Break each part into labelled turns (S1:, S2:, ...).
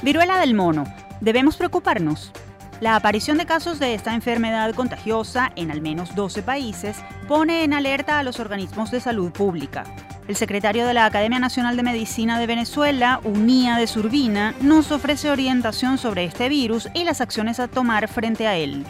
S1: Viruela del mono. ¿Debemos preocuparnos? La aparición de casos de esta enfermedad contagiosa en al menos 12 países pone en alerta a los organismos de salud pública. El secretario de la Academia Nacional de Medicina de Venezuela, Unía de Surbina, nos ofrece orientación sobre este virus y las acciones a tomar frente a él.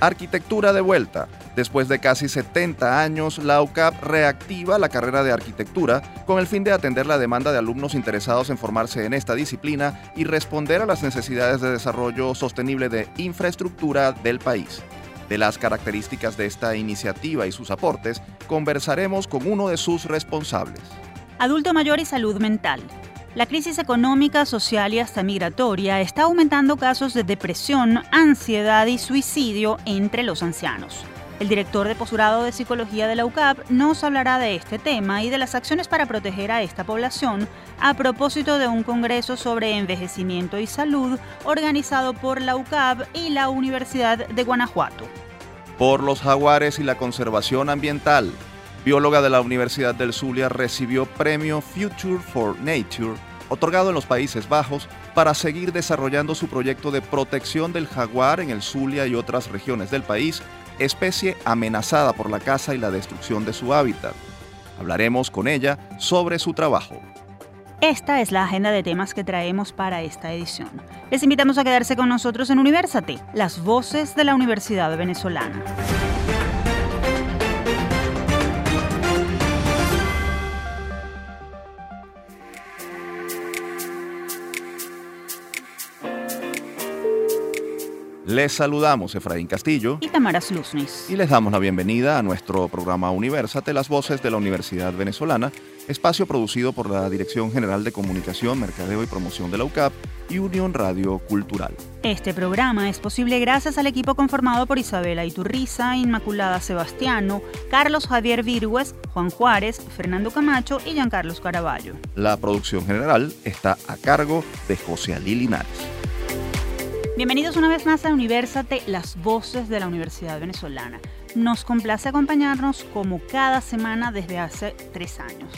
S2: Arquitectura de vuelta. Después de casi 70 años, la UCAP reactiva la carrera de arquitectura con el fin de atender la demanda de alumnos interesados en formarse en esta disciplina y responder a las necesidades de desarrollo sostenible de infraestructura del país. De las características de esta iniciativa y sus aportes, conversaremos con uno de sus responsables.
S1: Adulto mayor y salud mental. La crisis económica, social y hasta migratoria está aumentando casos de depresión, ansiedad y suicidio entre los ancianos. El director de posgrado de psicología de la UCAP nos hablará de este tema y de las acciones para proteger a esta población a propósito de un congreso sobre envejecimiento y salud organizado por la UCAP y la Universidad de Guanajuato.
S2: Por los jaguares y la conservación ambiental, bióloga de la Universidad del Zulia recibió premio Future for Nature otorgado en los Países Bajos para seguir desarrollando su proyecto de protección del jaguar en el Zulia y otras regiones del país, especie amenazada por la caza y la destrucción de su hábitat. Hablaremos con ella sobre su trabajo.
S1: Esta es la agenda de temas que traemos para esta edición. Les invitamos a quedarse con nosotros en Universate, las voces de la Universidad Venezolana.
S2: Les saludamos Efraín Castillo
S1: y Tamara Sluznis.
S2: Y les damos la bienvenida a nuestro programa Universate, las voces de la Universidad Venezolana, espacio producido por la Dirección General de Comunicación, Mercadeo y Promoción de la UCAP y Unión Radio Cultural.
S1: Este programa es posible gracias al equipo conformado por Isabela Iturriza, Inmaculada Sebastiano, Carlos Javier Virgües, Juan Juárez, Fernando Camacho y Giancarlos Caraballo.
S2: La producción general está a cargo de José Ali Linares.
S1: Bienvenidos una vez más a Universate, las voces de la Universidad Venezolana. Nos complace acompañarnos como cada semana desde hace tres años.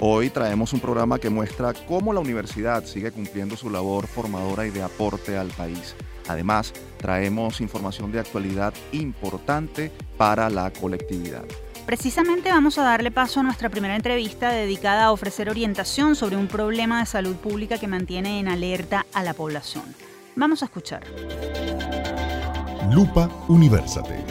S2: Hoy traemos un programa que muestra cómo la universidad sigue cumpliendo su labor formadora y de aporte al país. Además, traemos información de actualidad importante para la colectividad.
S1: Precisamente vamos a darle paso a nuestra primera entrevista dedicada a ofrecer orientación sobre un problema de salud pública que mantiene en alerta a la población. Vamos a escuchar.
S3: Lupa Universate.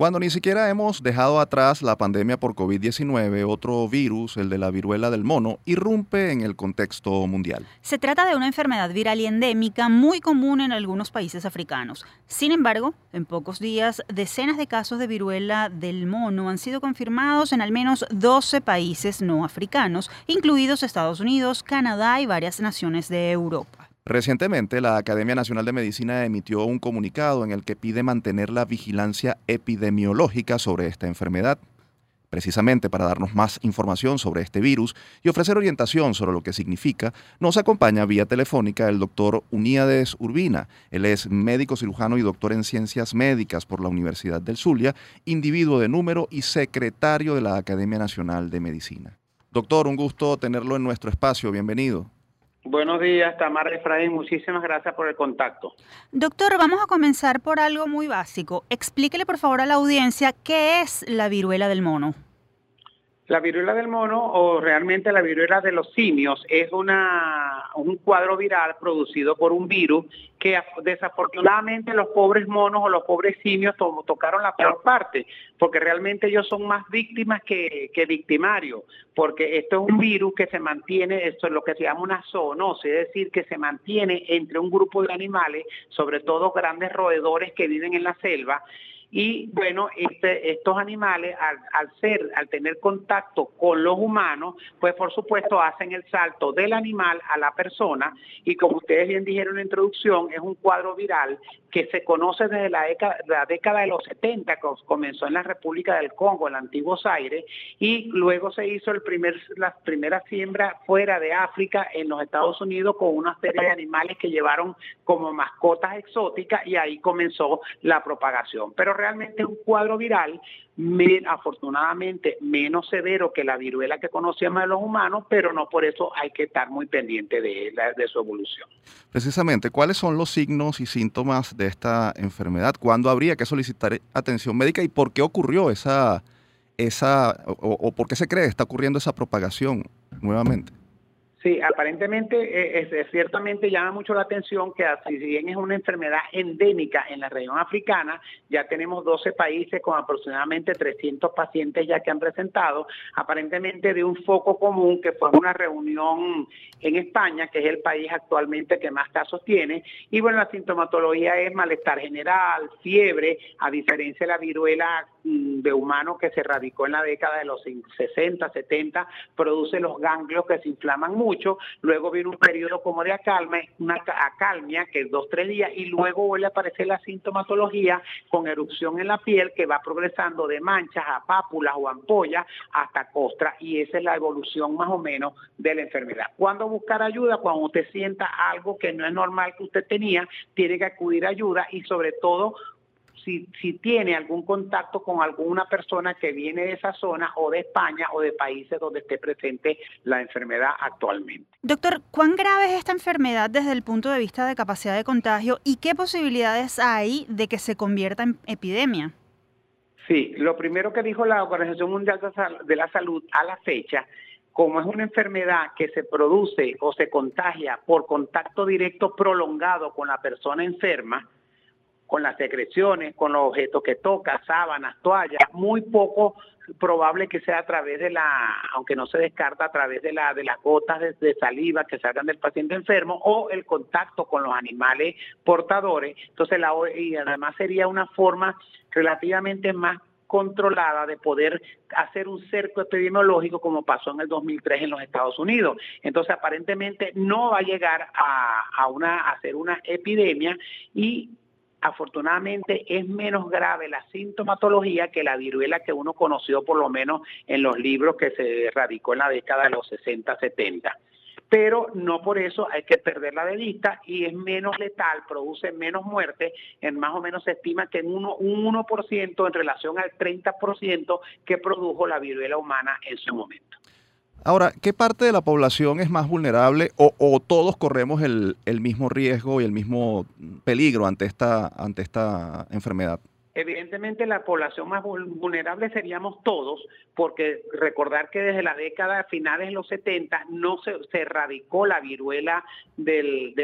S2: Cuando ni siquiera hemos dejado atrás la pandemia por COVID-19, otro virus, el de la viruela del mono, irrumpe en el contexto mundial.
S1: Se trata de una enfermedad viral y endémica muy común en algunos países africanos. Sin embargo, en pocos días, decenas de casos de viruela del mono han sido confirmados en al menos 12 países no africanos, incluidos Estados Unidos, Canadá y varias naciones de Europa.
S2: Recientemente, la Academia Nacional de Medicina emitió un comunicado en el que pide mantener la vigilancia epidemiológica sobre esta enfermedad. Precisamente para darnos más información sobre este virus y ofrecer orientación sobre lo que significa, nos acompaña vía telefónica el doctor Uníades Urbina. Él es médico cirujano y doctor en ciencias médicas por la Universidad del Zulia, individuo de número y secretario de la Academia Nacional de Medicina. Doctor, un gusto tenerlo en nuestro espacio. Bienvenido.
S4: Buenos días, Tamara Efraín. Muchísimas gracias por el contacto.
S1: Doctor, vamos a comenzar por algo muy básico. Explíquele, por favor, a la audiencia qué es la viruela del mono.
S4: La viruela del mono o realmente la viruela de los simios es una, un cuadro viral producido por un virus que desafortunadamente los pobres monos o los pobres simios tocaron la peor parte, porque realmente ellos son más víctimas que, que, victimarios, porque esto es un virus que se mantiene, esto es lo que se llama una zoonosis, es decir, que se mantiene entre un grupo de animales, sobre todo grandes roedores que viven en la selva, y bueno, este, estos animales al, ser, al tener contacto con los humanos, pues por supuesto hacen el salto del animal a la persona y como ustedes bien dijeron en la introducción, es un cuadro viral que se conoce desde la década, de los 70, que comenzó en la República del Congo, en el antiguo Zaire, y luego se hizo el primer, la primera siembra fuera de África, en los Estados Unidos, con una serie de animales que llevaron como mascotas exóticas y ahí comenzó la propagación. Pero realmente un cuadro viral, afortunadamente menos severo que la viruela que conocíamos de los humanos, pero no por eso hay que estar muy pendiente de, de su evolución.
S2: Precisamente, ¿cuáles son los signos y síntomas de esta enfermedad? ¿Cuándo habría que solicitar atención médica y por qué ocurrió esa, esa o por qué se cree que está ocurriendo esa propagación nuevamente?
S4: Sí, aparentemente eh, es, ciertamente llama mucho la atención que si bien es una enfermedad endémica en la región africana, ya tenemos 12 países con aproximadamente 300 pacientes ya que han presentado, aparentemente de un foco común que fue una reunión en España, que es el país actualmente que más casos tiene, y bueno, la sintomatología es malestar general, fiebre, a diferencia de la viruela mm, de humano que se radicó en la década de los 60, 70, produce los ganglios que se inflaman mucho luego viene un periodo como de acalmia, una acalmia que es dos, tres días, y luego vuelve a aparecer la sintomatología con erupción en la piel que va progresando de manchas a pápulas o ampollas hasta costra, y esa es la evolución más o menos de la enfermedad. ¿Cuándo buscar ayuda? Cuando usted sienta algo que no es normal que usted tenía, tiene que acudir a ayuda y sobre todo si, si tiene algún contacto con alguna persona que viene de esa zona o de España o de países donde esté presente la enfermedad actualmente.
S1: Doctor, ¿cuán grave es esta enfermedad desde el punto de vista de capacidad de contagio y qué posibilidades hay de que se convierta en epidemia?
S4: Sí, lo primero que dijo la Organización Mundial de la Salud a la fecha como es una enfermedad que se produce o se contagia por contacto directo prolongado con la persona enferma, con las secreciones, con los objetos que toca, sábanas, toallas, muy poco probable que sea a través de la, aunque no se descarta a través de la de las gotas de, saliva que salgan del paciente enfermo o el contacto con los animales portadores. Entonces además sería una forma relativamente más controlada de poder hacer un cerco epidemiológico como pasó en el 2003 en los Estados Unidos. Entonces, aparentemente no va a llegar a, a, una, hacer una epidemia y afortunadamente es menos grave la sintomatología que la viruela que uno conoció por lo menos en los libros que se radicó en la década de los 60, 70 pero no por eso hay que perderla de vista y es menos letal, produce menos muerte, en más o menos se estima que en uno, un 1% en relación al 30% que produjo la viruela humana en su momento.
S2: Ahora, ¿qué parte de la población es más vulnerable o, todos corremos el, el, mismo riesgo y el mismo peligro ante esta, ante esta enfermedad?
S4: Evidentemente la población más vulnerable seríamos todos, porque recordar que desde la década finales de los 70 no se, se erradicó la viruela del,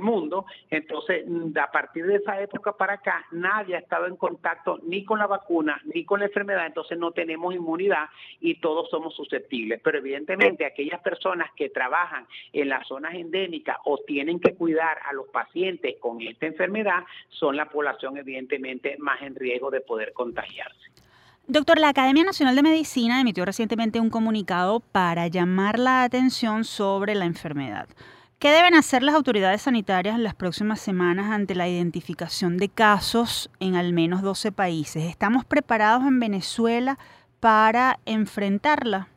S4: mundo, entonces a partir de esa época para acá nadie ha estado en contacto ni con la vacuna ni con la enfermedad, entonces no tenemos inmunidad y todos somos susceptibles, pero evidentemente aquellas personas que trabajan en las zonas endémicas o tienen que cuidar a los pacientes con esta enfermedad son la población evidentemente más en riesgo de poder contagiarse.
S1: Doctor, la Academia Nacional de Medicina emitió recientemente un comunicado para llamar la atención sobre la enfermedad. ¿Qué deben hacer las autoridades sanitarias en las próximas semanas ante la identificación de casos en al menos 12 países? ¿Estamos preparados en Venezuela para enfrentarla?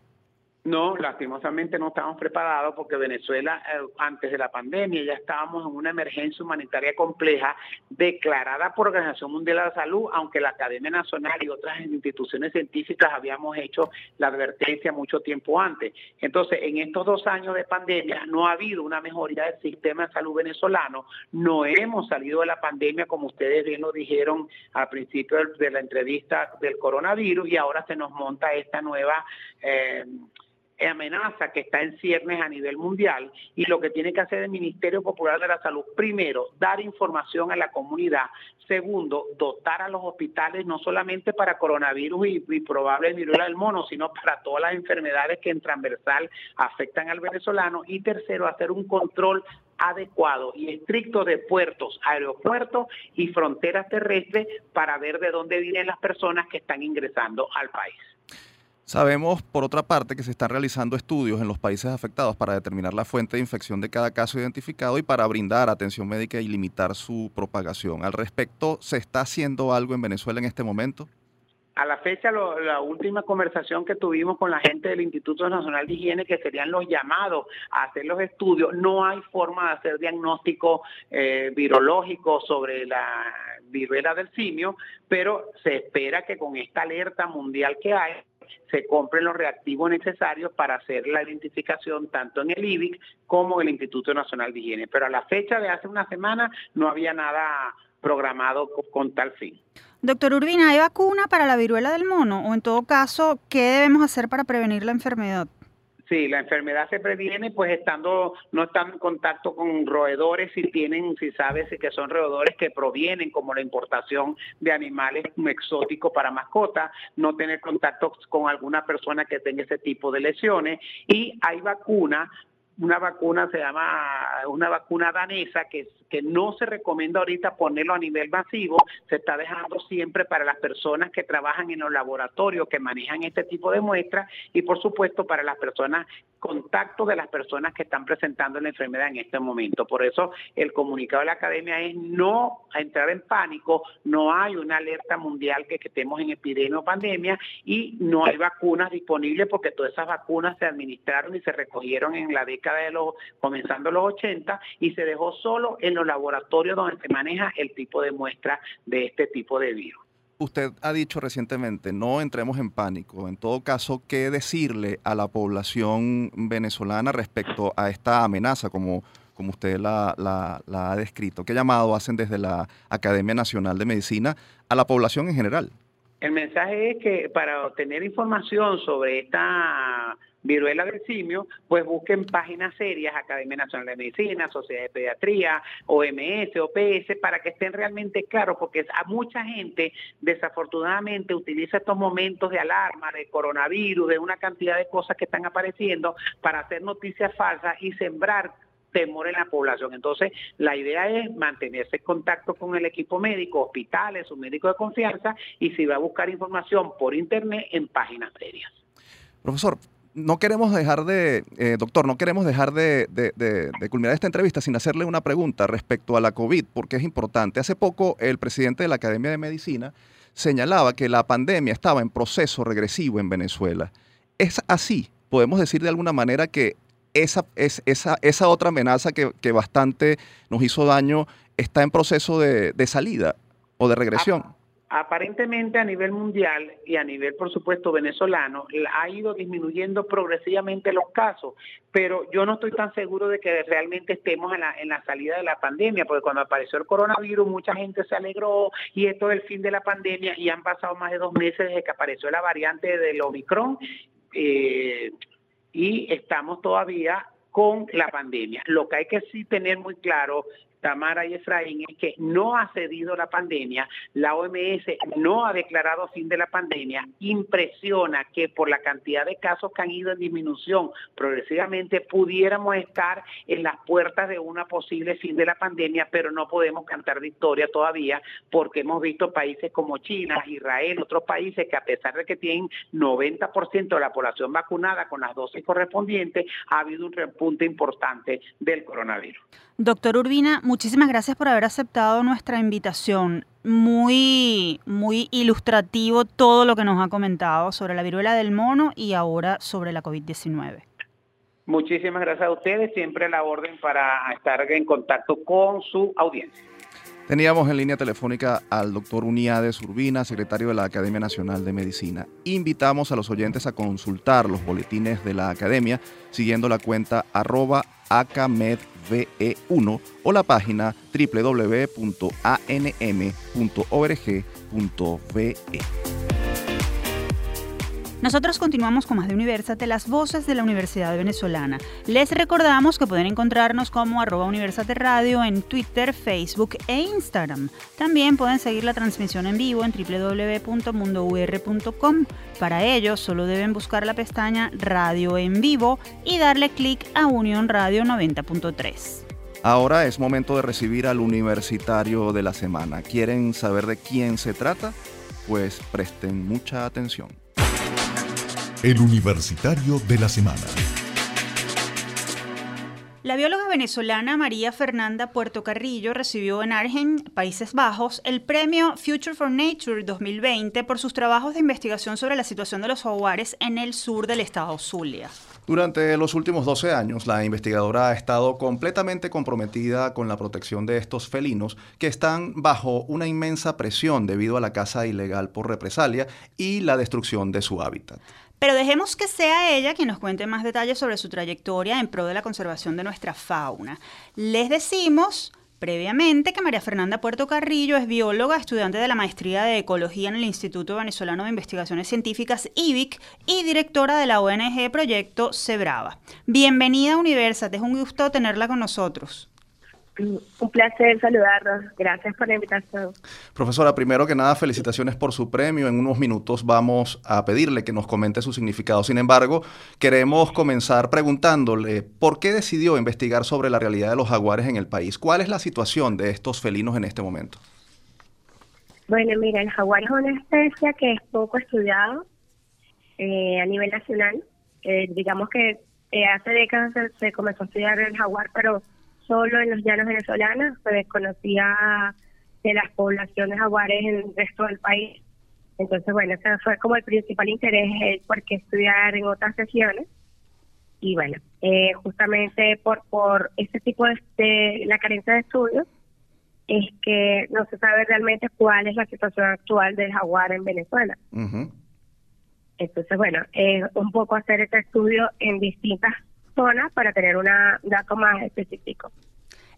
S4: No, lastimosamente no estamos preparados porque Venezuela, eh, antes de la pandemia, ya estábamos en una emergencia humanitaria compleja declarada por Organización Mundial de la Salud, aunque la Academia Nacional y otras instituciones científicas habíamos hecho la advertencia mucho tiempo antes. Entonces, en estos dos años de pandemia no ha habido una mejoría del sistema de salud venezolano, no hemos salido de la pandemia, como ustedes bien lo dijeron al principio de la entrevista del coronavirus, y ahora se nos monta esta nueva... Eh, amenaza que está en ciernes a nivel mundial y lo que tiene que hacer el Ministerio Popular de la Salud, primero, dar información a la comunidad, segundo, dotar a los hospitales no solamente para coronavirus y, y probables viruela del mono, sino para todas las enfermedades que en transversal afectan al venezolano y tercero, hacer un control adecuado y estricto de puertos, aeropuertos y fronteras terrestres para ver de dónde vienen las personas que están ingresando al país.
S2: Sabemos, por otra parte, que se están realizando estudios en los países afectados para determinar la fuente de infección de cada caso identificado y para brindar atención médica y limitar su propagación. Al respecto, ¿se está haciendo algo en Venezuela en este momento?
S4: A la fecha, la última conversación que tuvimos con la gente del Instituto Nacional de Higiene, que serían los llamados a hacer los estudios, no hay forma de hacer diagnóstico eh, virológico sobre la viruela del simio, pero se espera que con esta alerta mundial que hay, se compren los reactivos necesarios para hacer la identificación tanto en el IBIC como en el Instituto Nacional de Higiene. Pero a la fecha de hace una semana no había nada programado con, tal fin.
S1: Doctor Urbina, ¿hay vacuna para la viruela del mono? O en todo caso, ¿qué debemos hacer para prevenir la enfermedad?
S4: Sí, la enfermedad se previene pues estando, no estando en contacto con roedores, si tienen, si sabes que son roedores que provienen como la importación de animales exóticos para mascotas, no tener contacto con alguna persona que tenga ese tipo de lesiones. Y hay vacunas una vacuna se llama una vacuna danesa que, que no se recomienda ahorita ponerlo a nivel masivo, se está dejando siempre para las personas que trabajan en los laboratorios que manejan este tipo de muestras y por supuesto para las personas contacto de las personas que están presentando la enfermedad en este momento. Por eso el comunicado de la academia es no entrar en pánico, no hay una alerta mundial que, que estemos en epidemia o pandemia y no hay vacunas disponibles porque todas esas vacunas se administraron y se recogieron en la década de los, comenzando los 80, y se dejó solo en los laboratorios donde se maneja el tipo de muestra de este tipo de virus.
S2: Usted ha dicho recientemente, no entremos en pánico. En todo caso, ¿qué decirle a la población venezolana respecto a esta amenaza, como, como usted la, la, la ha descrito? ¿Qué llamado hacen desde la Academia Nacional de Medicina a la población en general?
S4: El mensaje es que para obtener información sobre esta viruela del simio, pues busquen páginas serias, Academia Nacional de Medicina, Sociedad de Pediatría, OMS, OPS, para que estén realmente claros, porque a mucha gente desafortunadamente utiliza estos momentos de alarma, de coronavirus, de una cantidad de cosas que están apareciendo para hacer noticias falsas y sembrar temor en la población. Entonces, la idea es mantenerse en contacto con el equipo médico, hospitales, su médico de confianza, y si va a buscar información por internet en páginas serias.
S2: Profesor, no queremos dejar de, eh, doctor, no queremos dejar de, culminar esta entrevista sin hacerle una pregunta respecto a la COVID, porque es importante. Hace poco el presidente de la Academia de Medicina señalaba que la pandemia estaba en proceso regresivo en Venezuela. ¿Es así? ¿Podemos decir de alguna manera que esa, es, esa, esa otra amenaza que, que, bastante nos hizo daño está en proceso de, salida o de regresión?
S4: Aparentemente a nivel mundial y a nivel, por supuesto, venezolano, ha ido disminuyendo progresivamente los casos, pero yo no estoy tan seguro de que realmente estemos en la, en la salida de la pandemia, porque cuando apareció el coronavirus mucha gente se alegró y esto es el fin de la pandemia y han pasado más de dos meses desde que apareció la variante del Omicron eh, y estamos todavía con la pandemia. Lo que hay que sí tener muy claro Tamara y Efraín, es que no ha cedido la pandemia, la OMS no ha declarado fin de la pandemia, impresiona que por la cantidad de casos que han ido en disminución progresivamente pudiéramos estar en las puertas de una posible fin de la pandemia, pero no podemos cantar victoria todavía porque hemos visto países como China, Israel, otros países que a pesar de que tienen 90% de la población vacunada con las dosis correspondientes, ha habido un repunte importante del coronavirus.
S1: Doctor Urbina, muchísimas gracias por haber aceptado nuestra invitación. Muy, muy ilustrativo todo lo que nos ha comentado sobre la viruela del mono y ahora sobre la COVID-19.
S4: Muchísimas gracias a ustedes, siempre a la orden para estar en contacto con su audiencia.
S2: Teníamos en línea telefónica al doctor Uniades Urbina, secretario de la Academia Nacional de Medicina. Invitamos a los oyentes a consultar los boletines de la Academia siguiendo la cuenta arroba acamedve1 o la página www.anm.org.be.
S1: Nosotros continuamos con más de Universate, las voces de la Universidad Venezolana. Les recordamos que pueden encontrarnos como arroba Universate Radio en Twitter, Facebook e Instagram. También pueden seguir la transmisión en vivo en www.mundour.com. Para ello, solo deben buscar la pestaña Radio en vivo y darle clic a Unión Radio 90.3.
S2: Ahora es momento de recibir al universitario de la semana. ¿Quieren saber de quién se trata? Pues presten mucha atención.
S3: El Universitario de la Semana.
S1: La bióloga venezolana María Fernanda Puerto Carrillo recibió en Argen, Países Bajos, el premio Future for Nature 2020 por sus trabajos de investigación sobre la situación de los jaguares en el sur del estado Zulia.
S2: Durante los últimos 12 años, la investigadora ha estado completamente comprometida con la protección de estos felinos que están bajo una inmensa presión debido a la caza ilegal por represalia y la destrucción de su hábitat.
S1: Pero dejemos que sea ella quien nos cuente más detalles sobre su trayectoria en pro de la conservación de nuestra fauna. Les decimos previamente que María Fernanda Puerto Carrillo es bióloga, estudiante de la maestría de Ecología en el Instituto Venezolano de Investigaciones Científicas IBIC y directora de la ONG Proyecto Cebrava. Bienvenida a Universate, es un gusto tenerla con nosotros.
S3: Un placer saludarlos. Gracias por la invitación.
S2: Profesora, primero que nada, felicitaciones por su premio. En unos minutos vamos a pedirle que nos comente su significado. Sin embargo, queremos comenzar preguntándole por qué decidió investigar sobre la realidad de los jaguares en el país. ¿Cuál es la situación de estos felinos en este momento?
S3: Bueno, mira, el jaguar es una especie que es poco estudiado eh, a nivel nacional. Eh, digamos que eh, hace décadas se comenzó a estudiar el jaguar, pero solo en los llanos venezolanos, se desconocía de las poblaciones jaguares en el resto del país. Entonces, bueno, ese fue como el principal interés, el por qué estudiar en otras sesiones. Y bueno, eh, justamente por por ese tipo de, la carencia de estudios, es que no se sabe realmente cuál es la situación actual del jaguar en Venezuela. Entonces, bueno, es un poco hacer este estudio en distintas zonas para tener un dato más específico.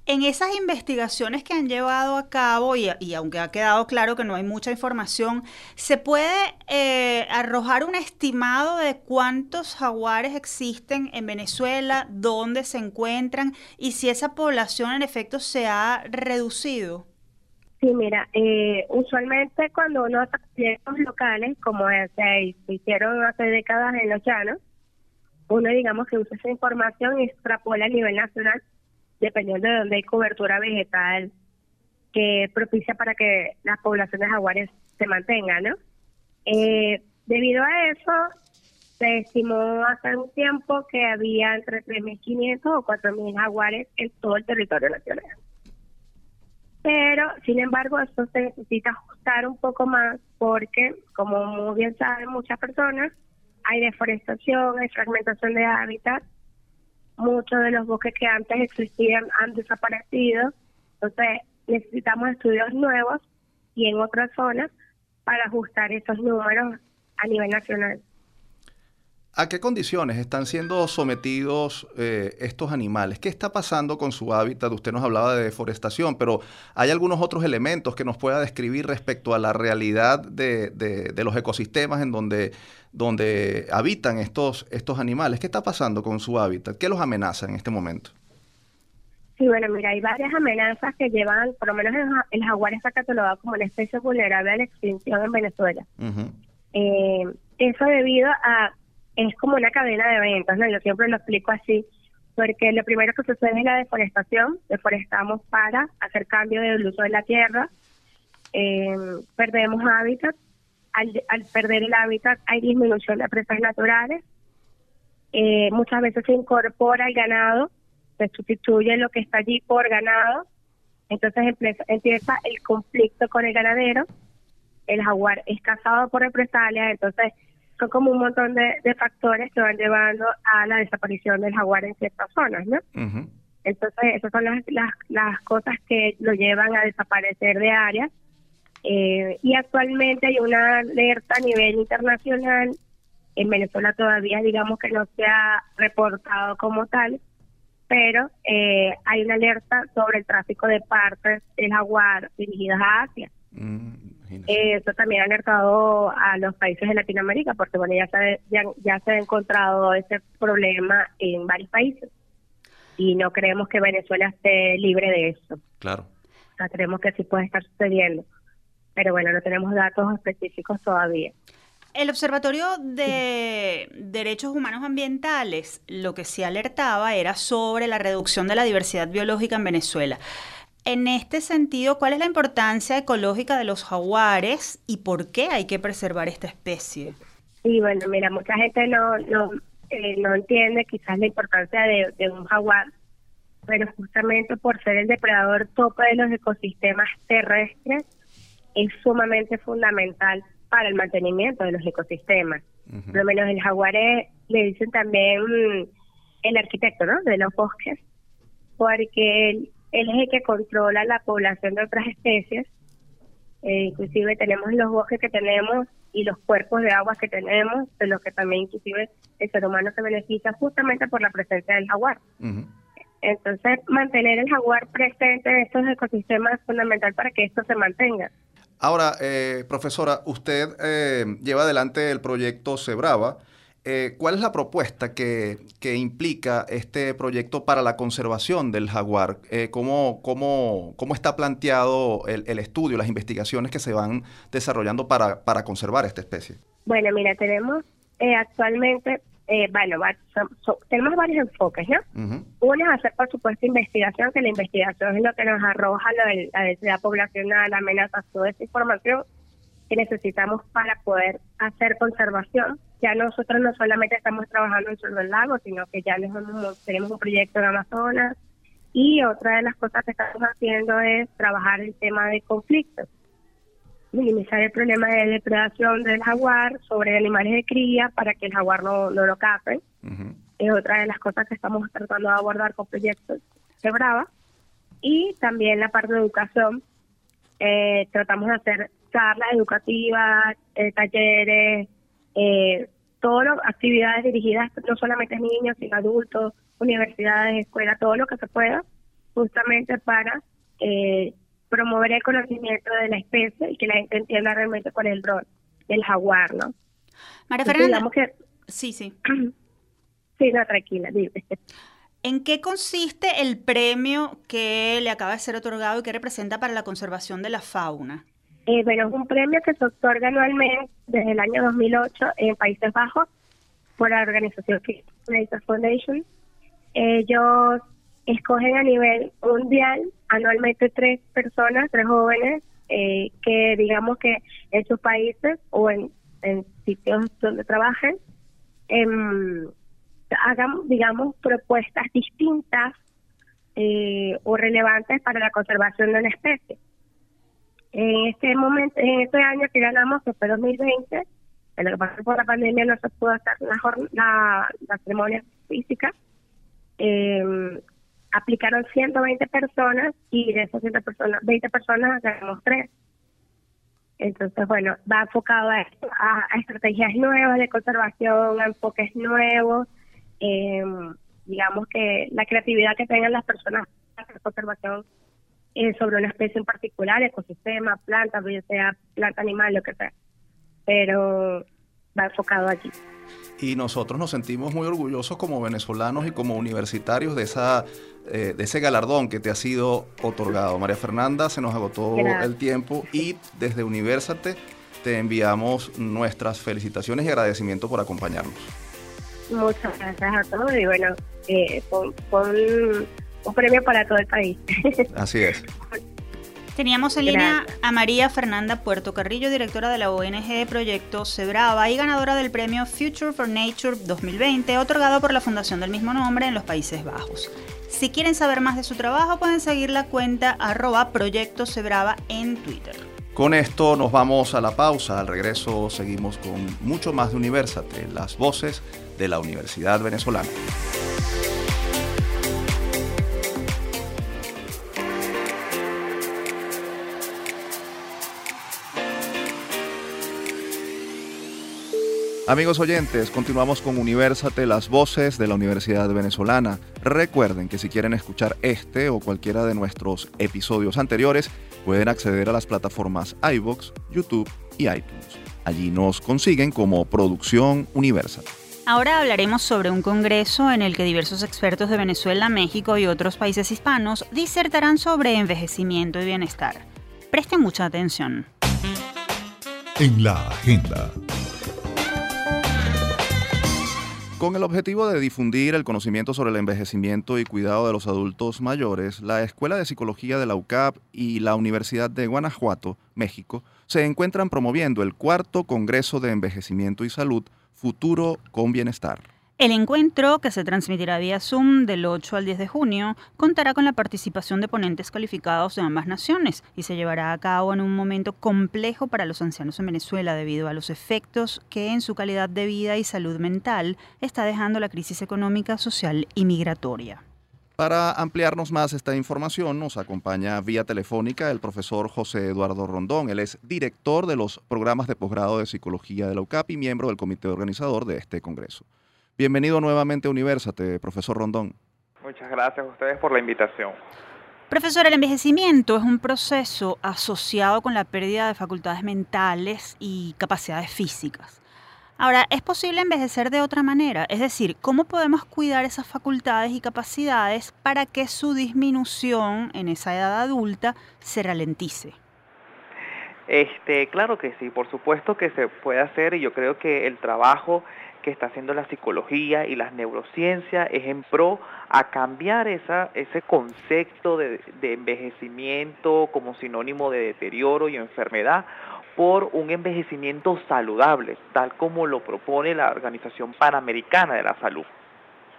S1: En esas investigaciones que han llevado a cabo, y, aunque ha quedado claro que no hay mucha información, ¿se puede eh, arrojar un estimado de cuántos jaguares existen en Venezuela, dónde se encuentran y si esa población en efecto se ha reducido?
S3: Sí, mira, eh, usualmente cuando uno hace proyectos locales, como se hicieron hace décadas en los llanos, uno digamos que usa esa información y extrapola a nivel nacional dependiendo de dónde hay cobertura vegetal que propicia para que las poblaciones jaguares se mantengan, ¿no? Eh, debido a eso, se estimó hace un tiempo que había entre 3.500 o 4.000 jaguares en todo el territorio nacional. Pero, sin embargo, esto se necesita ajustar un poco más porque, como muy bien saben muchas personas, hay deforestación, hay fragmentación de hábitat, muchos de los bosques que antes existían han desaparecido, entonces necesitamos estudios nuevos y en otras zonas para ajustar esos números a nivel nacional.
S2: ¿A qué condiciones están siendo sometidos eh, estos animales? ¿Qué está pasando con su hábitat? Usted nos hablaba de deforestación, pero ¿hay algunos otros elementos que nos pueda describir respecto a la realidad de, de, los ecosistemas en donde, donde habitan estos, estos animales? ¿Qué está pasando con su hábitat? ¿Qué los amenaza en este momento?
S3: Sí, bueno, mira, hay varias amenazas que llevan, por lo menos el, jaguar está catalogado como una especie vulnerable a la extinción en Venezuela. Eh, eso debido a es como una cadena de eventos, ¿no? Yo siempre lo explico así, porque lo primero que sucede es la deforestación, deforestamos para hacer cambio del uso de la tierra, eh, perdemos hábitat, al, perder el hábitat hay disminución de presas naturales, eh, muchas veces se incorpora el ganado, se sustituye lo que está allí por ganado, entonces empieza, empieza el conflicto con el ganadero, el jaguar es cazado por represalias, entonces son como un montón de, factores que van llevando a la desaparición del jaguar en ciertas zonas, ¿no? Entonces, esas son las, las, cosas que lo llevan a desaparecer de áreas. Eh, y actualmente hay una alerta a nivel internacional. En Venezuela todavía, digamos que no se ha reportado como tal, pero eh, hay una alerta sobre el tráfico de partes del jaguar dirigidas a Asia. Mm. Eh, eso también ha alertado a los países de Latinoamérica, porque bueno, ya se, ya, se ha encontrado ese problema en varios países y no creemos que Venezuela esté libre de eso.
S2: Claro.
S3: O sea, creemos que sí puede estar sucediendo, pero bueno, no tenemos datos específicos todavía.
S1: El Observatorio de Derechos Humanos Ambientales lo que sí alertaba era sobre la reducción de la diversidad biológica en Venezuela. En este sentido, ¿cuál es la importancia ecológica de los jaguares y por qué hay que preservar esta especie?
S3: Sí, bueno, mira, mucha gente no no, eh, no entiende quizás la importancia de, un jaguar pero justamente por ser el depredador tope de los ecosistemas terrestres, es sumamente fundamental para el mantenimiento de los ecosistemas. Por lo menos el jaguar le dicen también el arquitecto ¿no? de los bosques, porque él, es el que controla la población de otras especies. Eh, inclusive tenemos los bosques que tenemos y los cuerpos de agua que tenemos, de los que también inclusive el ser humano se beneficia justamente por la presencia del jaguar. Entonces, mantener el jaguar presente en estos ecosistemas es fundamental para que esto se mantenga.
S2: Ahora, eh, profesora, usted eh, lleva adelante el proyecto Cebrava. Eh, ¿Cuál es la propuesta que, implica este proyecto para la conservación del jaguar? ¿cómo, cómo, cómo, está planteado el, estudio, las investigaciones que se van desarrollando para, para conservar esta especie?
S3: Bueno, mira, tenemos actualmente eh, bueno, tenemos varios enfoques, ¿no? Uno es hacer, por supuesto, investigación, que la investigación es lo que nos arroja la densidad poblacional, la amenaza, toda esa información que necesitamos para poder hacer conservación. Ya nosotros no solamente estamos trabajando en Sur del Lago, sino que ya tenemos un proyecto en Amazonas y otra de las cosas que estamos haciendo es trabajar el tema de conflictos minimizar el problema de depredación del jaguar sobre animales de cría para que el jaguar no, no lo capen. Es otra de las cosas que estamos tratando de abordar con proyectos de Brava. Y también la parte de educación. Eh, tratamos de hacer charlas educativas, eh, talleres, eh, todas las actividades dirigidas no solamente a niños, sino a adultos, universidades, escuelas, todo lo que se pueda, justamente para eh, promover el conocimiento de la especie y que la gente entienda realmente cuál es el rol del jaguar, ¿no?
S1: María Fernanda. Sí, sí.
S3: sí, no, tranquila, dime.
S1: ¿En qué consiste el premio que le acaba de ser otorgado y que representa para la conservación de la fauna?
S3: Eh, es un premio que se otorga anualmente desde el año 2008 en Países Bajos por la organización Nature Foundation. Ellos escogen a nivel mundial anualmente tres personas, tres jóvenes, eh, que digamos que en sus países o en, sitios donde trabajen, em, hagan, digamos, propuestas distintas eh, o relevantes para la conservación de una especie. En este momento, en este año que ganamos, que fue 2020, en lo que pasó por la pandemia no se pudo hacer la, la, la ceremonia física, eh, aplicaron 120 personas y de esas 120 personas, 20 personas ganamos tres. Entonces, bueno, va enfocado a, estrategias nuevas de conservación, a enfoques nuevos, em, digamos que la creatividad que tengan las personas para conservación eh, sobre una especie en particular, ecosistema, planta, ya sea planta, animal, lo que sea. Pero va enfocado aquí
S2: y nosotros nos sentimos muy orgullosos como venezolanos y como universitarios de, esa, eh, de ese galardón que te ha sido otorgado. María Fernanda, se nos agotó el tiempo y desde Universate te enviamos nuestras felicitaciones y agradecimiento por acompañarnos.
S3: Muchas gracias a todos y bueno, eh, un premio para todo el país.
S2: Así es.
S1: Teníamos en línea a María Fernanda Puerto Carrillo, directora de la ONG de Proyecto Cebrava y ganadora del premio Future for Nature 2020, otorgado por la fundación del mismo nombre en los Países Bajos. Si quieren saber más de su trabajo, pueden seguir la cuenta arroba Proyecto Cebrava en Twitter.
S2: Con esto nos vamos a la pausa. Al regreso seguimos con mucho más de Universate, las voces de la Universidad Venezolana. Amigos oyentes, continuamos con Universate, las voces de la Universidad Venezolana. Recuerden que si quieren escuchar este o cualquiera de nuestros episodios anteriores, pueden acceder a las plataformas iVoox, YouTube y iTunes. Allí nos consiguen como Producción Universal.
S1: Ahora hablaremos sobre un congreso en el que diversos expertos de Venezuela, México y otros países hispanos disertarán sobre envejecimiento y bienestar. Presten mucha atención.
S5: En la agenda.
S2: Con el objetivo de difundir el conocimiento sobre el envejecimiento y cuidado de los adultos mayores, la Escuela de Psicología de la UCAP y la Universidad de Guanajuato, México, se encuentran promoviendo el cuarto Congreso de Envejecimiento y Salud, Futuro con Bienestar.
S1: El encuentro, que se transmitirá vía Zoom del 8 al 10 de junio, contará con la participación de ponentes calificados de ambas naciones y se llevará a cabo en un momento complejo para los ancianos en Venezuela debido a los efectos que en su calidad de vida y salud mental está dejando la crisis económica, social y migratoria.
S2: Para ampliarnos más esta información, nos acompaña vía telefónica el profesor José Eduardo Rondón. Él es director de los programas de posgrado de psicología de la UCAP y miembro del comité organizador de este congreso. Bienvenido nuevamente a Universate, profesor Rondón.
S6: Muchas gracias a ustedes por la invitación.
S1: Profesor, el envejecimiento es un proceso asociado con la pérdida de facultades mentales y capacidades físicas. Ahora, ¿es posible envejecer de otra manera? Es decir, ¿cómo podemos cuidar esas facultades y capacidades para que su disminución en esa edad adulta se ralentice?
S6: Este, claro que sí, por supuesto que se puede hacer y yo creo que el trabajo que está haciendo la psicología y las neurociencias es en pro a cambiar esa, ese concepto de, de envejecimiento como sinónimo de deterioro y enfermedad por un envejecimiento saludable, tal como lo propone la Organización Panamericana de la Salud.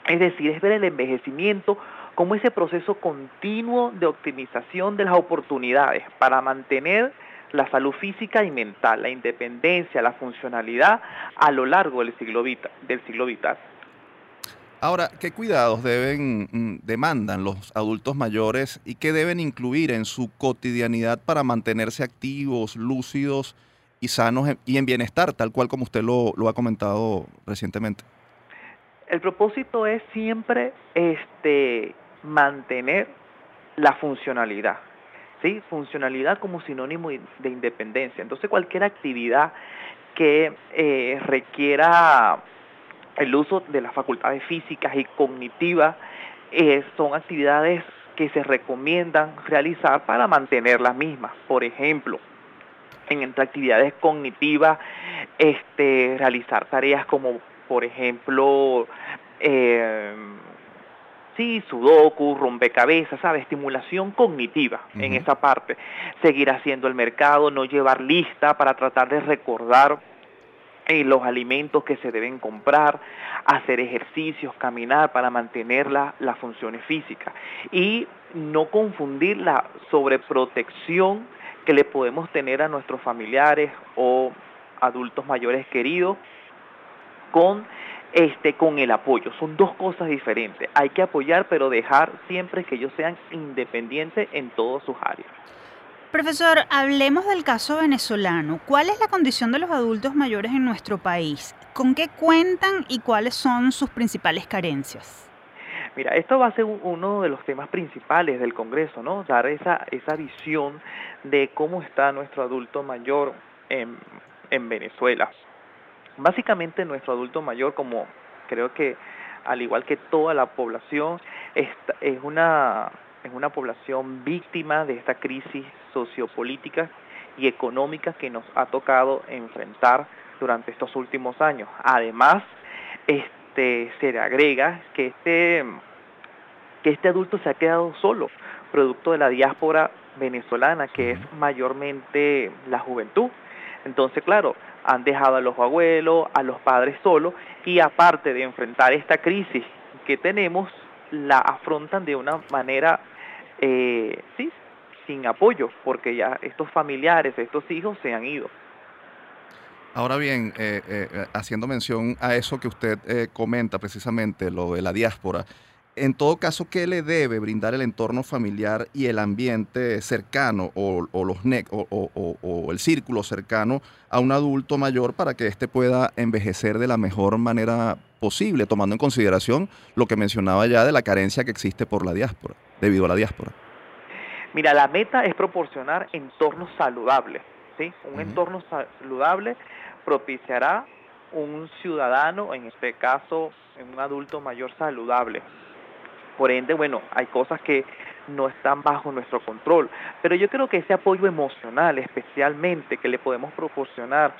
S6: Es decir, es ver el envejecimiento como ese proceso continuo de optimización de las oportunidades para mantener la salud física y mental, la independencia, la funcionalidad a lo largo del siglo, del siglo vital.
S2: Ahora, ¿qué cuidados deben, mm, demandan los adultos mayores y qué deben incluir en su cotidianidad para mantenerse activos, lúcidos y sanos y en bienestar, tal cual como usted lo, ha comentado recientemente?
S6: El propósito es siempre este, mantener la funcionalidad. Funcionalidad como sinónimo de independencia. Entonces cualquier actividad que eh, requiera el uso de las facultades físicas y cognitivas eh, son actividades que se recomiendan realizar para mantener las mismas. Por ejemplo, en entre actividades cognitivas, este, realizar tareas como, por ejemplo, eh, sí, sudoku, rompecabezas, ¿sabes? Estimulación cognitiva en esa parte. Seguir haciendo el mercado, no llevar lista para tratar de recordar eh, los alimentos que se deben comprar, hacer ejercicios, caminar para mantener las funciones físicas y no confundir la sobreprotección que le podemos tener a nuestros familiares o adultos mayores queridos con este con el apoyo. Son dos cosas diferentes. Hay que apoyar, pero dejar siempre que ellos sean independientes en todas sus áreas.
S1: Profesor, hablemos del caso venezolano. ¿Cuál es la condición de los adultos mayores en nuestro país? ¿Con qué cuentan y cuáles son sus principales carencias?
S6: Mira, esto va a ser uno de los temas principales del Congreso, ¿no? Dar esa, esa visión de cómo está nuestro adulto mayor en, en Venezuela. Básicamente nuestro adulto mayor, como creo que al igual que toda la población, es, es una es una población víctima de esta crisis sociopolítica y económica que nos ha tocado enfrentar durante estos últimos años. Además, este, se le agrega que este, que este adulto se ha quedado solo, producto de la diáspora venezolana, que es mayormente la juventud. Entonces, claro, han dejado a los abuelos, a los padres solos, y aparte de enfrentar esta crisis que tenemos, la afrontan de una manera eh, sí, sin apoyo, porque ya estos familiares, estos hijos se han ido.
S2: Ahora bien, eh, eh, haciendo mención a eso que usted comenta precisamente, lo de la diáspora, en todo caso, ¿qué le debe brindar el entorno familiar y el ambiente cercano o, los o, el círculo cercano a un adulto mayor para que éste pueda envejecer de la mejor manera posible, tomando en consideración lo que mencionaba ya de la carencia que existe por la diáspora, debido a la diáspora?
S6: Mira, la meta es proporcionar entornos saludables. ¿sí? Un entorno saludable propiciará un ciudadano, en este caso un adulto mayor saludable. Por ende, bueno, hay cosas que no están bajo nuestro control, pero yo creo que ese apoyo emocional especialmente que le podemos proporcionar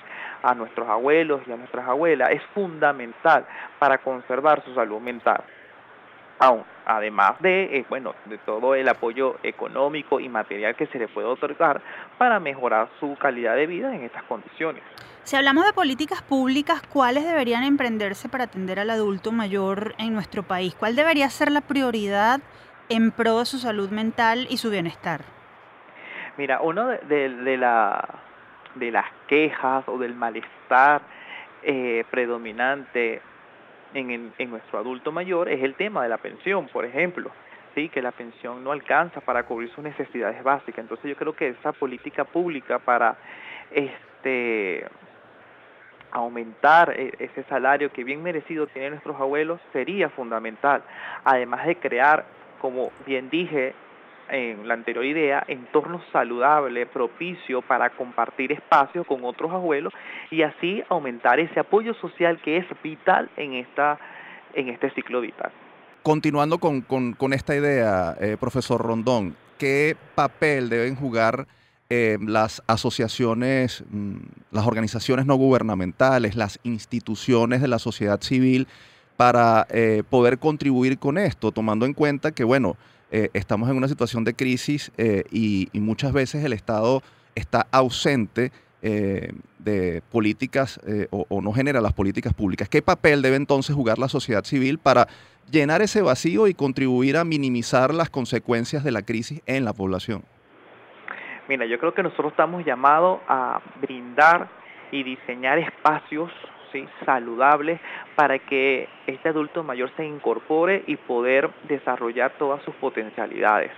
S6: a nuestros abuelos y a nuestras abuelas es fundamental para conservar su salud mental. Además de, eh, bueno, de todo el apoyo económico y material que se le puede otorgar para mejorar su calidad de vida en estas condiciones.
S1: Si hablamos de políticas públicas, ¿cuáles deberían emprenderse para atender al adulto mayor en nuestro país? ¿Cuál debería ser la prioridad en pro de su salud mental y su bienestar?
S6: Mira, uno de, la, de las quejas o del malestar eh, predominante en, en, nuestro adulto mayor es el tema de la pensión, por ejemplo. Sí, que la pensión no alcanza para cubrir sus necesidades básicas. Entonces yo creo que esa política pública para este aumentar e, ese salario que bien merecido tienen nuestros abuelos sería fundamental. Además de crear, como bien dije, en la anterior idea, entorno saludable, propicio para compartir espacios con otros abuelos y así aumentar ese apoyo social que es vital en, esta, en este ciclo vital.
S2: Continuando con, con, esta idea, eh, profesor Rondón, ¿qué papel deben jugar eh, las asociaciones, mm, las organizaciones no gubernamentales, las instituciones de la sociedad civil para eh, poder contribuir con esto, tomando en cuenta que, bueno, eh, estamos en una situación de crisis eh, y, muchas veces el Estado está ausente eh, de políticas o, no genera las políticas públicas. ¿Qué papel debe entonces jugar la sociedad civil para llenar ese vacío y contribuir a minimizar las consecuencias de la crisis en la población?
S6: Mira, yo creo que nosotros estamos llamados a brindar y diseñar espacios saludables para que este adulto mayor se incorpore y poder desarrollar todas sus potencialidades.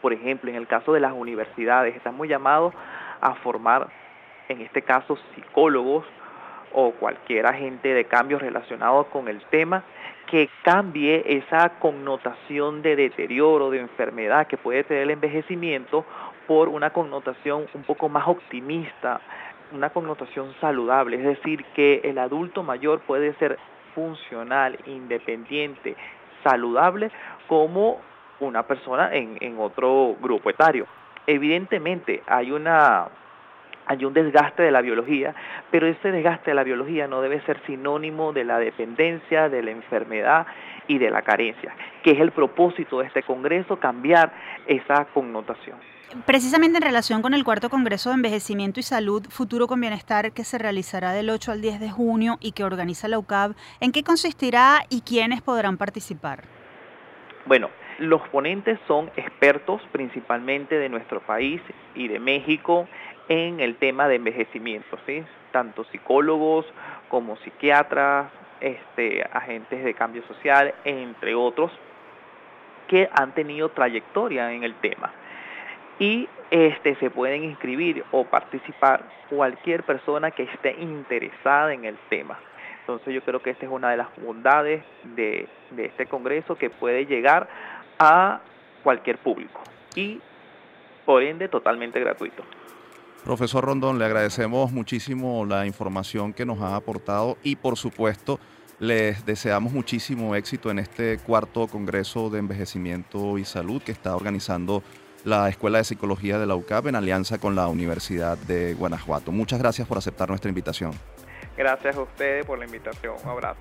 S6: Por ejemplo, en el caso de las universidades, estamos llamados a formar, en este caso, psicólogos o cualquier agente de cambio relacionado con el tema que cambie esa connotación de deterioro, de enfermedad que puede tener el envejecimiento por una connotación un poco más optimista, una connotación saludable, es decir, que el adulto mayor puede ser funcional, independiente, saludable como una persona en, otro grupo etario. Evidentemente hay una hay un desgaste de la biología, pero ese desgaste de la biología no debe ser sinónimo de la dependencia, de la enfermedad y de la carencia, que es el propósito de este Congreso, cambiar esa connotación.
S1: Precisamente en relación con el cuarto Congreso de Envejecimiento y Salud, Futuro con Bienestar, que se realizará del 8 al 10 de junio y que organiza la UCAB, ¿en qué consistirá y quiénes podrán participar?
S6: Bueno, los ponentes son expertos principalmente de nuestro país y de México en el tema de envejecimiento, ¿sí? tanto psicólogos como psiquiatras, este, agentes de cambio social, entre otros, que han tenido trayectoria en el tema y este, se pueden inscribir o participar cualquier persona que esté interesada en el tema. Entonces yo creo que esta es una de las bondades de, de este Congreso que puede llegar a cualquier público y por ende totalmente gratuito.
S2: Profesor Rondón, le agradecemos muchísimo la información que nos ha aportado y por supuesto les deseamos muchísimo éxito en este cuarto Congreso de Envejecimiento y Salud que está organizando la Escuela de Psicología de la UCAP en alianza con la Universidad de Guanajuato. Muchas gracias por aceptar nuestra invitación.
S6: Gracias a ustedes por la invitación. Un abrazo.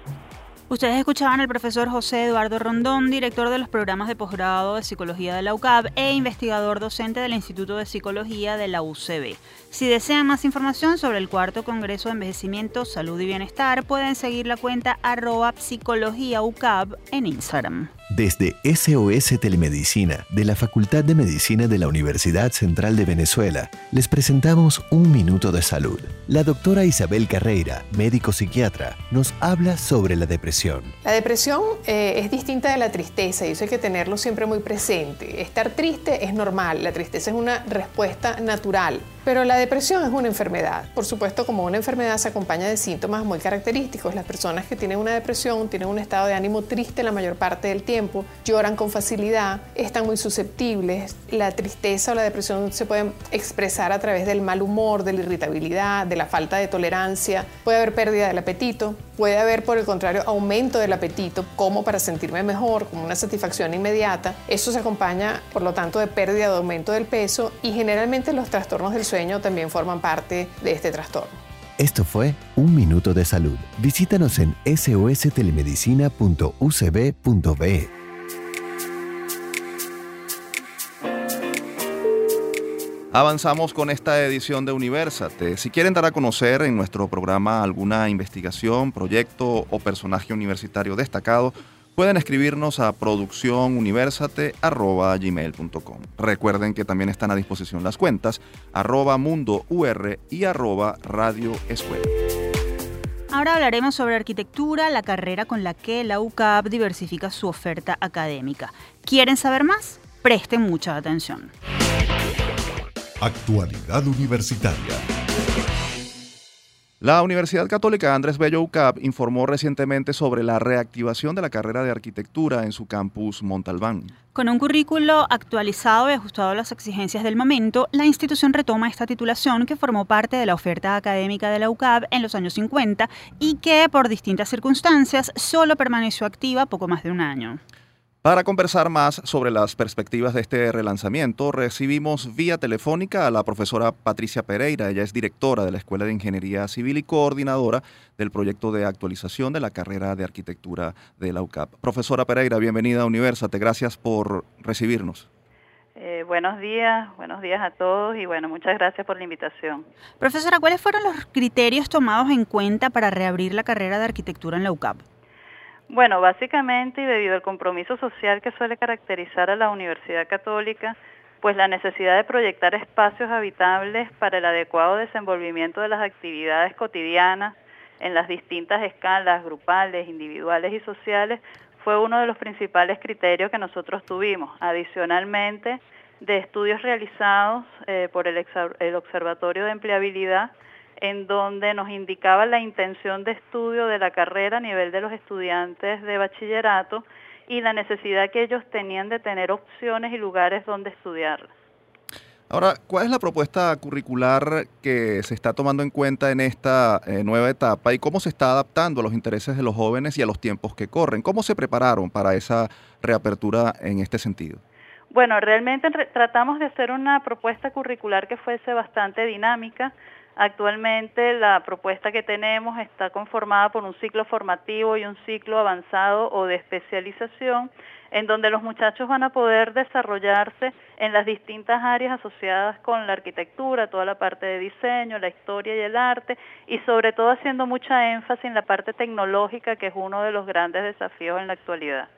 S1: Ustedes escuchaban al profesor José Eduardo Rondón, director de los programas de posgrado de Psicología de la UCAP e investigador docente del Instituto de Psicología de la UCB. Si desean más información sobre el cuarto Congreso de Envejecimiento, Salud y Bienestar, pueden seguir la cuenta arroba psicología UCAP en Instagram.
S5: Desde SOS Telemedicina de la Facultad de Medicina de la Universidad Central de Venezuela, les presentamos Un Minuto de Salud. La doctora Isabel Carreira, médico psiquiatra, nos habla sobre la depresión.
S7: La depresión eh, es distinta de la tristeza y eso hay que tenerlo siempre muy presente. Estar triste es normal, la tristeza es una respuesta natural pero la depresión es una enfermedad. Por supuesto, como una enfermedad se acompaña de síntomas muy característicos. Las personas que tienen una depresión tienen un estado de ánimo triste la mayor parte del tiempo, lloran con facilidad, están muy susceptibles. La tristeza o la depresión se pueden expresar a través del mal humor, de la irritabilidad, de la falta de tolerancia. Puede haber pérdida del apetito, puede haber por el contrario aumento del apetito, como para sentirme mejor, como una satisfacción inmediata. Eso se acompaña, por lo tanto, de pérdida o aumento del peso y generalmente los trastornos del sueño también forman parte de este trastorno.
S5: Esto fue Un Minuto de Salud. Visítanos en sostelemedicina.ucb.be.
S2: Avanzamos con esta edición de Universate. Si quieren dar a conocer en nuestro programa alguna investigación, proyecto o personaje universitario destacado, pueden escribirnos a producciónuniversate.gmail.com. Recuerden que también están a disposición las cuentas arroba mundo UR y arroba radio escuela.
S1: Ahora hablaremos sobre arquitectura, la carrera con la que la UCAP diversifica su oferta académica. ¿Quieren saber más? Presten mucha atención.
S8: Actualidad Universitaria.
S2: La Universidad Católica Andrés Bello UCAP informó recientemente sobre la reactivación de la carrera de arquitectura en su campus Montalbán.
S1: Con un currículo actualizado y ajustado a las exigencias del momento, la institución retoma esta titulación que formó parte de la oferta académica de la UCAP en los años 50 y que, por distintas circunstancias, solo permaneció activa poco más de un año.
S2: Para conversar más sobre las perspectivas de este relanzamiento, recibimos vía telefónica a la profesora Patricia Pereira. Ella es directora de la Escuela de Ingeniería Civil y coordinadora del proyecto de actualización de la carrera de arquitectura de la UCAP. Profesora Pereira, bienvenida a Universate. Gracias por recibirnos.
S9: Eh, buenos días, buenos días a todos y bueno, muchas gracias por la invitación.
S1: Profesora, ¿cuáles fueron los criterios tomados en cuenta para reabrir la carrera de arquitectura en la UCAP?
S9: Bueno, básicamente y debido al compromiso social que suele caracterizar a la Universidad Católica, pues la necesidad de proyectar espacios habitables para el adecuado desenvolvimiento de las actividades cotidianas en las distintas escalas grupales, individuales y sociales fue uno de los principales criterios que nosotros tuvimos. Adicionalmente, de estudios realizados eh, por el, el Observatorio de Empleabilidad, en donde nos indicaba la intención de estudio de la carrera a nivel de los estudiantes de bachillerato y la necesidad que ellos tenían de tener opciones y lugares donde estudiar.
S2: Ahora, ¿cuál es la propuesta curricular que se está tomando en cuenta en esta eh, nueva etapa y cómo se está adaptando a los intereses de los jóvenes y a los tiempos que corren? ¿Cómo se prepararon para esa reapertura en este sentido?
S9: Bueno, realmente tratamos de hacer una propuesta curricular que fuese bastante dinámica, Actualmente la propuesta que tenemos está conformada por un ciclo formativo y un ciclo avanzado o de especialización, en donde los muchachos van a poder desarrollarse en las distintas áreas asociadas con la arquitectura, toda la parte de diseño, la historia y el arte, y sobre todo haciendo mucha énfasis en la parte tecnológica, que es uno de los grandes desafíos en la actualidad.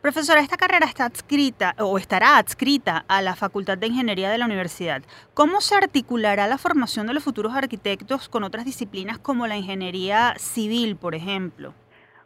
S1: Profesora, esta carrera está adscrita o estará adscrita a la Facultad de Ingeniería de la universidad. ¿Cómo se articulará la formación de los futuros arquitectos con otras disciplinas como la ingeniería civil, por ejemplo?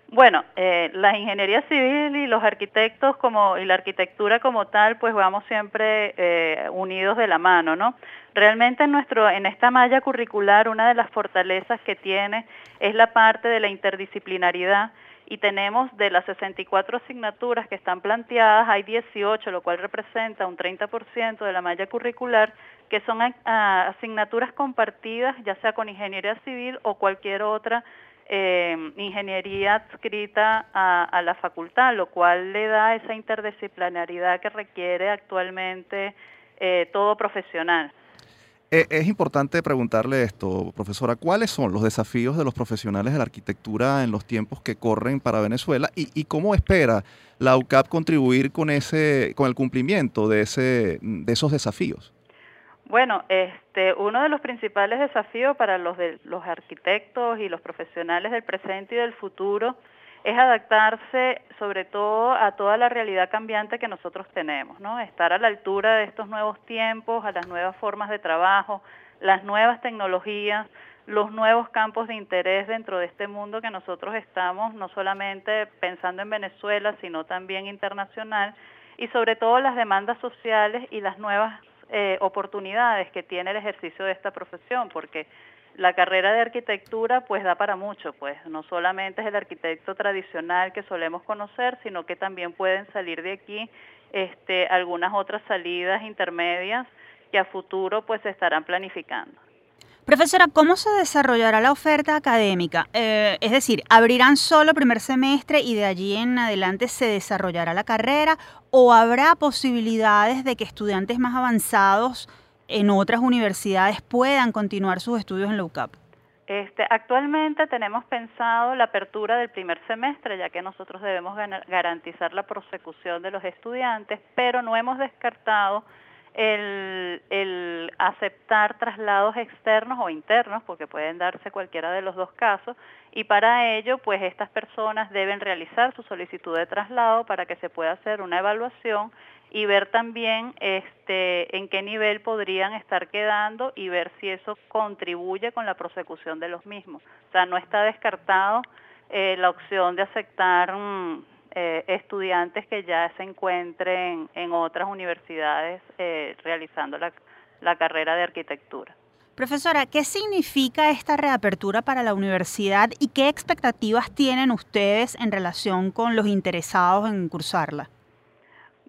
S9: Bueno, eh, la ingeniería civil y los arquitectos como y la arquitectura como tal, pues vamos siempre eh, unidos de la mano, ¿no? Realmente en nuestro en esta malla curricular una de las fortalezas que tiene es la parte de la interdisciplinaridad y tenemos de las 64 asignaturas que están planteadas, hay 18, lo cual representa un 30% de la malla curricular, que son asignaturas compartidas, ya sea con ingeniería civil o cualquier otra eh, ingeniería adscrita a, la facultad, lo cual le da esa interdisciplinaridad que requiere actualmente eh, todo profesional.
S2: Eh, es importante preguntarle esto, profesora, ¿cuáles son los desafíos de los profesionales de la arquitectura en los tiempos que corren para Venezuela y, cómo espera la UCAP contribuir con ese, con el cumplimiento de ese, de esos desafíos?
S9: Bueno, este, uno de los principales desafíos para los de, los arquitectos y los profesionales del presente y del futuro es adaptarse sobre todo a toda la realidad cambiante que nosotros tenemos, ¿no? Estar a la altura de estos nuevos tiempos, a las nuevas formas de trabajo, las nuevas tecnologías, los nuevos campos de interés dentro de este mundo que nosotros estamos, no solamente pensando en Venezuela, sino también internacional, y sobre todo las demandas sociales y las nuevas eh, oportunidades que tiene el ejercicio de esta profesión, porque la carrera de arquitectura pues da para mucho, pues no solamente es el arquitecto tradicional que solemos conocer, sino que también pueden salir de aquí este, algunas otras salidas intermedias que a futuro pues se estarán planificando.
S1: Profesora, ¿cómo se desarrollará la oferta académica? Eh, es decir, ¿abrirán solo primer semestre y de allí en adelante se desarrollará la carrera o habrá posibilidades de que estudiantes más avanzados en otras universidades puedan continuar sus estudios en la UCAP?
S9: Este, actualmente tenemos pensado la apertura del primer semestre, ya que nosotros debemos garantizar la prosecución de los estudiantes, pero no hemos descartado el, el, aceptar traslados externos o internos, porque pueden darse cualquiera de los dos casos, y para ello, pues estas personas deben realizar su solicitud de traslado para que se pueda hacer una evaluación y ver también este, en qué nivel podrían estar quedando y ver si eso contribuye con la prosecución de los mismos. O sea, no está descartado eh, la opción de aceptar mm, eh, estudiantes que ya se encuentren en otras universidades eh, realizando la, la carrera de arquitectura.
S1: Profesora, ¿qué significa esta reapertura para la universidad y qué expectativas tienen ustedes en relación con los interesados en cursarla?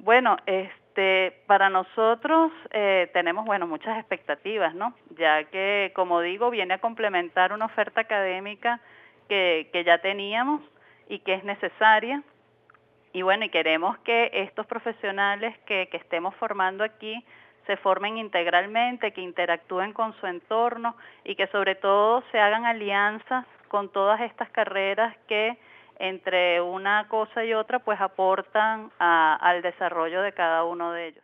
S9: Bueno, este, para nosotros eh, tenemos, bueno, muchas expectativas, ¿no? Ya que, como digo, viene a complementar una oferta académica que, que ya teníamos y que es necesaria. Y bueno, y queremos que estos profesionales que, que estemos formando aquí se formen integralmente, que interactúen con su entorno y que sobre todo se hagan alianzas con todas estas carreras que entre una cosa y otra pues aportan al desarrollo de cada uno de ellos.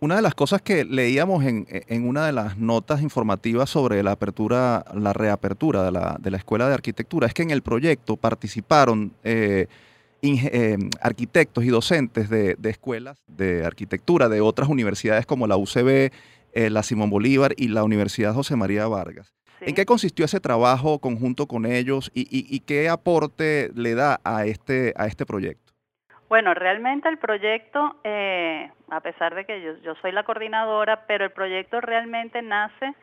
S2: Una de las cosas que leíamos en, una de las notas informativas sobre la apertura, la reapertura de la, de la Escuela de Arquitectura, es que en el proyecto participaron eh, eh, arquitectos y docentes de, escuelas de arquitectura de otras universidades como la UCB, eh, la Simón Bolívar y la Universidad José María Vargas. ¿En qué consistió ese trabajo conjunto con ellos y, qué aporte le da a este, a este proyecto?
S9: Bueno, realmente el proyecto, eh, a pesar de que yo, soy la coordinadora, pero el proyecto realmente nace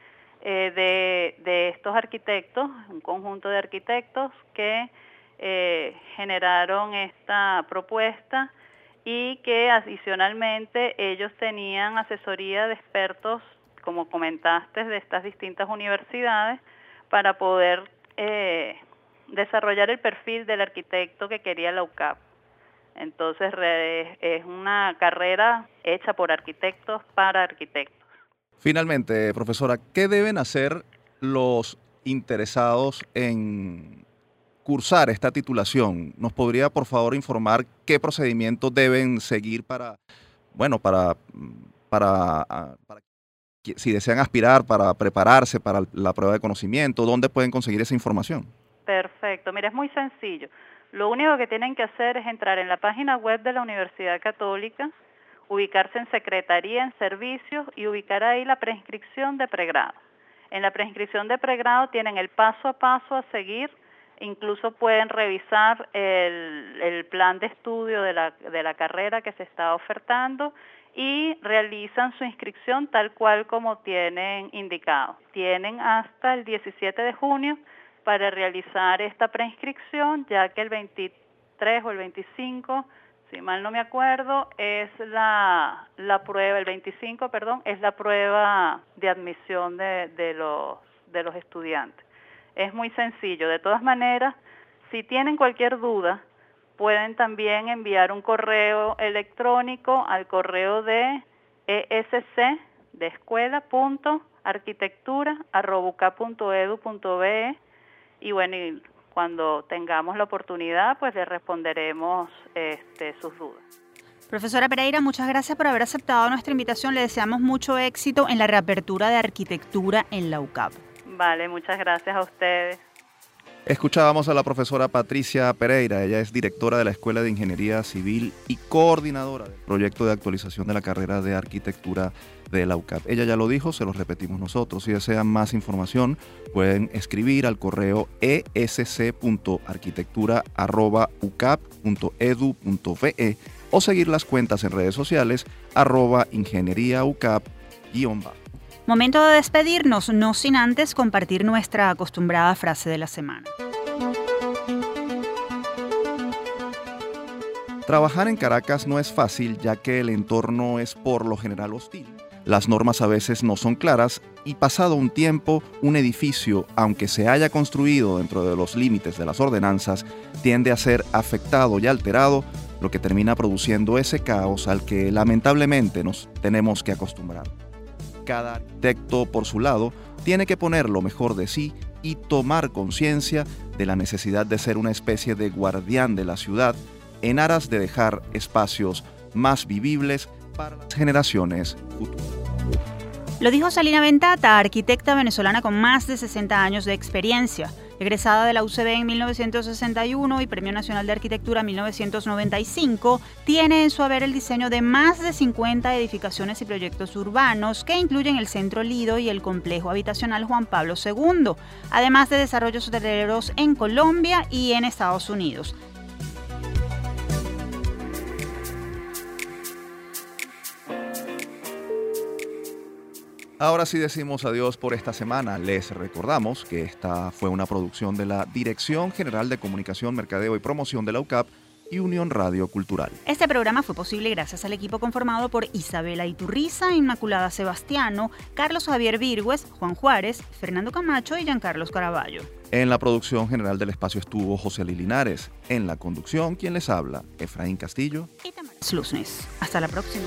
S9: eh, de, estos arquitectos, un conjunto de arquitectos que eh, generaron esta propuesta y que adicionalmente ellos tenían asesoría de expertos como comentaste, de estas distintas universidades para poder eh, desarrollar el perfil del arquitecto que quería la UCAP. Entonces es una carrera hecha por arquitectos para arquitectos.
S2: Finalmente, profesora, ¿qué deben hacer los interesados en cursar esta titulación? ¿Nos podría, por favor, informar qué procedimientos deben seguir para, bueno, para, para, para si desean aspirar para prepararse para la prueba de conocimiento, ¿dónde pueden conseguir esa información?
S9: Perfecto, mira, es muy sencillo. Lo único que tienen que hacer es entrar en la página web de la Universidad Católica, ubicarse en Secretaría en Servicios y ubicar ahí la preinscripción de pregrado. En la preinscripción de pregrado tienen el paso a paso a seguir, incluso pueden revisar el, plan de estudio de la, de la carrera que se está ofertando y realizan su inscripción tal cual como tienen indicado. Tienen hasta el 17 de junio para realizar esta preinscripción, ya que el 23 o el 25, si mal no me acuerdo, es la, la prueba, el 25, perdón, es la prueba de admisión de, de, los, de los estudiantes. Es muy sencillo. De todas maneras, si tienen cualquier duda, pueden también enviar un correo electrónico al correo de esc de escuela y bueno, y cuando tengamos la oportunidad, pues le responderemos este, sus dudas.
S1: Profesora Pereira, muchas gracias por haber aceptado nuestra invitación. Le deseamos mucho éxito en la reapertura de arquitectura en la UCAP.
S9: Vale, muchas gracias a ustedes.
S2: Escuchábamos a la profesora Patricia Pereira, ella es directora de la Escuela de Ingeniería Civil y coordinadora del proyecto de actualización de la carrera de arquitectura de la UCAP. Ella ya lo dijo, se lo repetimos nosotros. Si desean más información, pueden escribir al correo esc.arquitectura.ucap.edu.ve o seguir las cuentas en redes sociales arroba ingenieriaucap-bajo.
S1: Momento de despedirnos, no sin antes compartir nuestra acostumbrada frase de la semana.
S2: Trabajar en Caracas no es fácil ya que el entorno es por lo general hostil. Las normas a veces no son claras y pasado un tiempo, un edificio, aunque se haya construido dentro de los límites de las ordenanzas, tiende a ser afectado y alterado, lo que termina produciendo ese caos al que lamentablemente nos tenemos que acostumbrar cada arquitecto por su lado tiene que poner lo mejor de sí y tomar conciencia de la necesidad de ser una especie de guardián de la ciudad en aras de dejar espacios más vivibles para las generaciones futuras.
S1: Lo dijo Salina Ventata, arquitecta venezolana con más de 60 años de experiencia. Egresada de la UCB en 1961 y Premio Nacional de Arquitectura 1995, tiene en su haber el diseño de más de 50 edificaciones y proyectos urbanos que incluyen el Centro Lido y el Complejo Habitacional Juan Pablo II, además de desarrollos hoteleros en Colombia y en Estados Unidos.
S2: Ahora sí decimos adiós por esta semana. Les recordamos que esta fue una producción de la Dirección General de Comunicación, Mercadeo y Promoción de la UCAP y Unión Radio Cultural.
S1: Este programa fue posible gracias al equipo conformado por Isabela Iturriza, Inmaculada Sebastiano, Carlos Javier Virgües, Juan Juárez, Fernando Camacho y Giancarlos Caraballo.
S2: En la producción general del espacio estuvo José Linares. En la conducción, quien les habla, Efraín Castillo
S1: y Tamara Slusnes. Hasta la próxima.